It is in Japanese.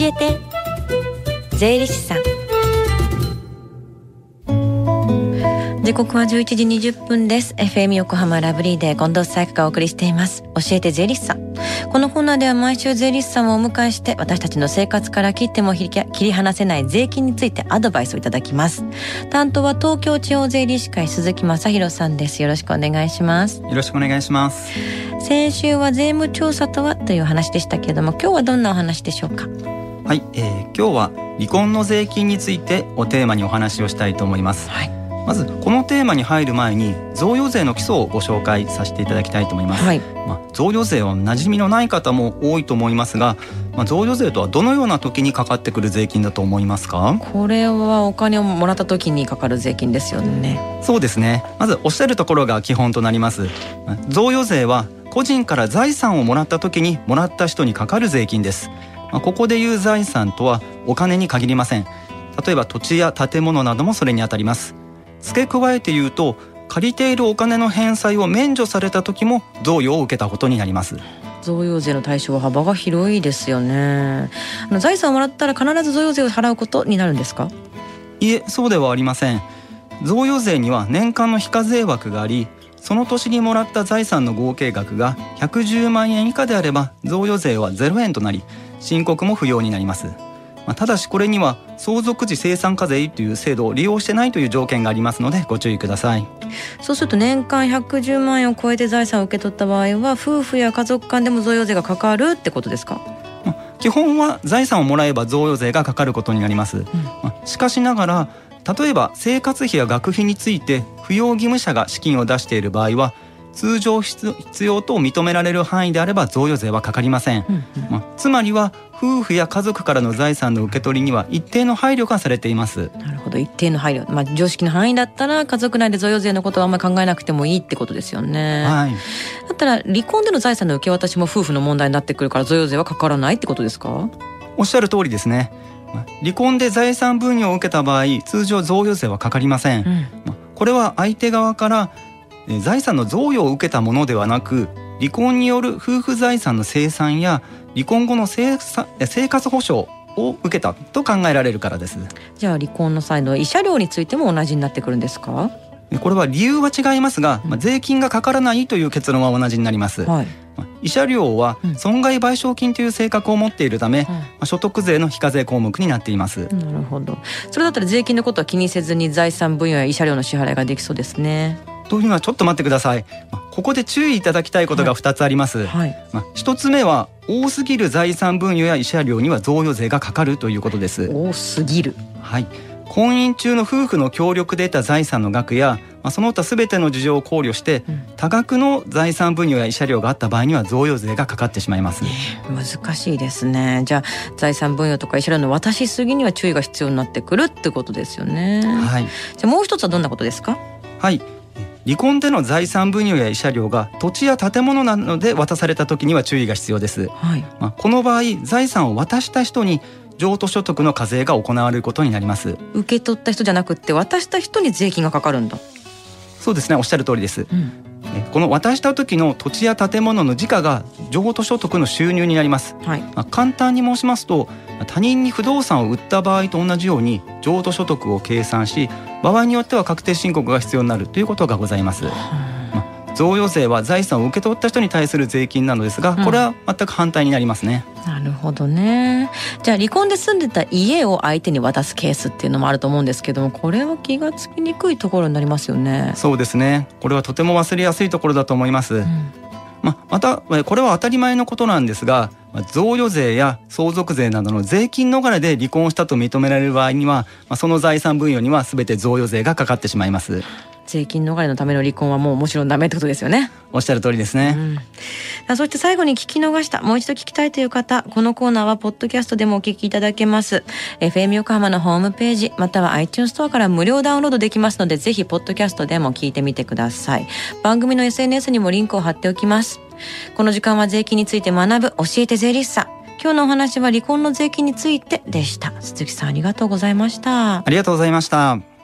えて。税理士さん。時刻は11時20分です。FM 横浜ラブリーで近藤紗友がお送りしています。教えて税理士さん。このコーナーでは毎週税理士さんをお迎えして私たちの生活から切っても切り離せない税金についてアドバイスをいただきます。担当は東京地方税理士会鈴木正弘さんです。よろしくお願いします。よろしくお願いします。先週は税務調査とはという話でしたけれども今日はどんなお話でしょうか？はい、えー、今日は離婚の税金についておテーマにお話をしたいと思います、はい。まずこのテーマに入る前に贈与税の基礎をご紹介させていただきたいと思います、はい、まあ、贈与税は馴染みのない方も多いと思いますが、まあ、贈与税とはどのような時にかかってくる税金だと思いますか？これはお金をもらった時にかかる税金ですよね。そうですね。まずおっしゃるところが基本となります。贈与税は個人から財産をもらった時にもらった人にかかる税金ですまあ、ここでいう財産とはお金に限りません。例えば土地や建物などもそれにあたります。付け加えて言うと借りているお金の返済を免除された時も贈与を受けたことになります。贈与税の対象は幅が広いですよね。あの財産をもらったら必ず贈与税を払うことになるんですか？いえそうではありません。贈与税には年間の非課税枠がありその年にもらった財産の合計額が110万円以下であれば贈与税は0円となり申告も不要になります。まあ、ただしこれには相続時生産課税という制度を利用してないという条件がありますのでご注意ください。そうすると年間110万円を超えて財産を受け取った場合は夫婦や家族間でも贈与税がかかるってことですか？基本は財産をもらえば贈与税がかかることになります、うん、しかしながら例えば生活費や学費について扶養義務者が資金を出している場合は通常必要と認められる範囲であれば贈与税はかかりません、うんうん、まあ、つまりは夫婦や家族からの財産の受け取りには一定の配慮がされています。なるほど。一定の配慮。まあ常識の範囲だったら家族内で贈与税のことはあんまり考えなくてもいいってことですよね。はい。だったら離婚での財産の受け渡しも夫婦の問題になってくるから贈与税はかからないってことですか？おっしゃる通りですね。離婚で財産分与を受けた場合通常贈与税はかかりません、うん、これは相手側から財産の贈与を受けたものではなく離婚による夫婦財産の清算や離婚後の生活保障を受けたと考えられるからです。じゃあ離婚の際の慰謝料についても同じになってくるんですか？これは理由は違いますが、まあ、税金がかからないという結論は同じになります、はい、慰謝料は損害賠償金という性格を持っているため、まあ、所得税の非課税項目になっています。なるほど。それだったら税金のことは気にせずに財産分与や慰謝料の支払いができそうですねというのはちょっと待ってください。ここで注意いただきたいことが2つあります、はい、まあ、1つ目は多すぎる財産分与や慰謝料には贈与税がかかるということです。多すぎる。はい。婚姻中の夫婦の協力で得た財産の額や、まあ、その他すべての事情を考慮して、うん、多額の財産分与や慰謝料があった場合には贈与税がかかってしまいます、難しいですね。じゃあ財産分与とか慰謝料の渡しすぎには注意が必要になってくるってことですよね。はい。じゃあもう一つはどんなことですか？はい離婚での財産分与や慰謝料が土地や建物などで渡された時には注意が必要です、はい、まあ、この場合財産を渡した人に譲渡所得の課税が行われることになります。受け取った人じゃなくて渡した人に税金がかかるんだ。そうですねおっしゃる通りです、うん、この渡した時の土地や建物の時価が譲渡所得の収入になります、はい、まあ、簡単に申しますと他人に不動産を売った場合と同じように譲渡所得を計算し場合によっては確定申告が必要になるということがございます。贈与税は財産を受け取った人に対する税金なのですがこれは全く反対になりますね、うん、なるほどね。じゃあ離婚で住んでた家を相手に渡すケースっていうのもあると思うんですけどもこれは気がつきにくいところになりますよね。そうですね。これはとても忘れやすいところだと思います、うん。ままたこれは当たり前のことなんですが贈与税や相続税などの税金逃れで離婚したと認められる場合にはその財産分与には全て贈与税がかかってしまいます税金逃れのための離婚はもうもちろんダメってことですよね。おっしゃる通りですね、うん、そして最後に聞き逃したもう一度聞きたいという方このコーナーはポッドキャストでもお聞きいただけます。FM 横浜のホームページまたは iTunes ストアから無料ダウンロードできますのでぜひポッドキャストでも聞いてみてください。番組の SNS にもリンクを貼っておきます。この時間は税金について学ぶ教えて税理士さん。今日のお話は離婚の税金についてでした。鈴木さんありがとうございました。ありがとうございました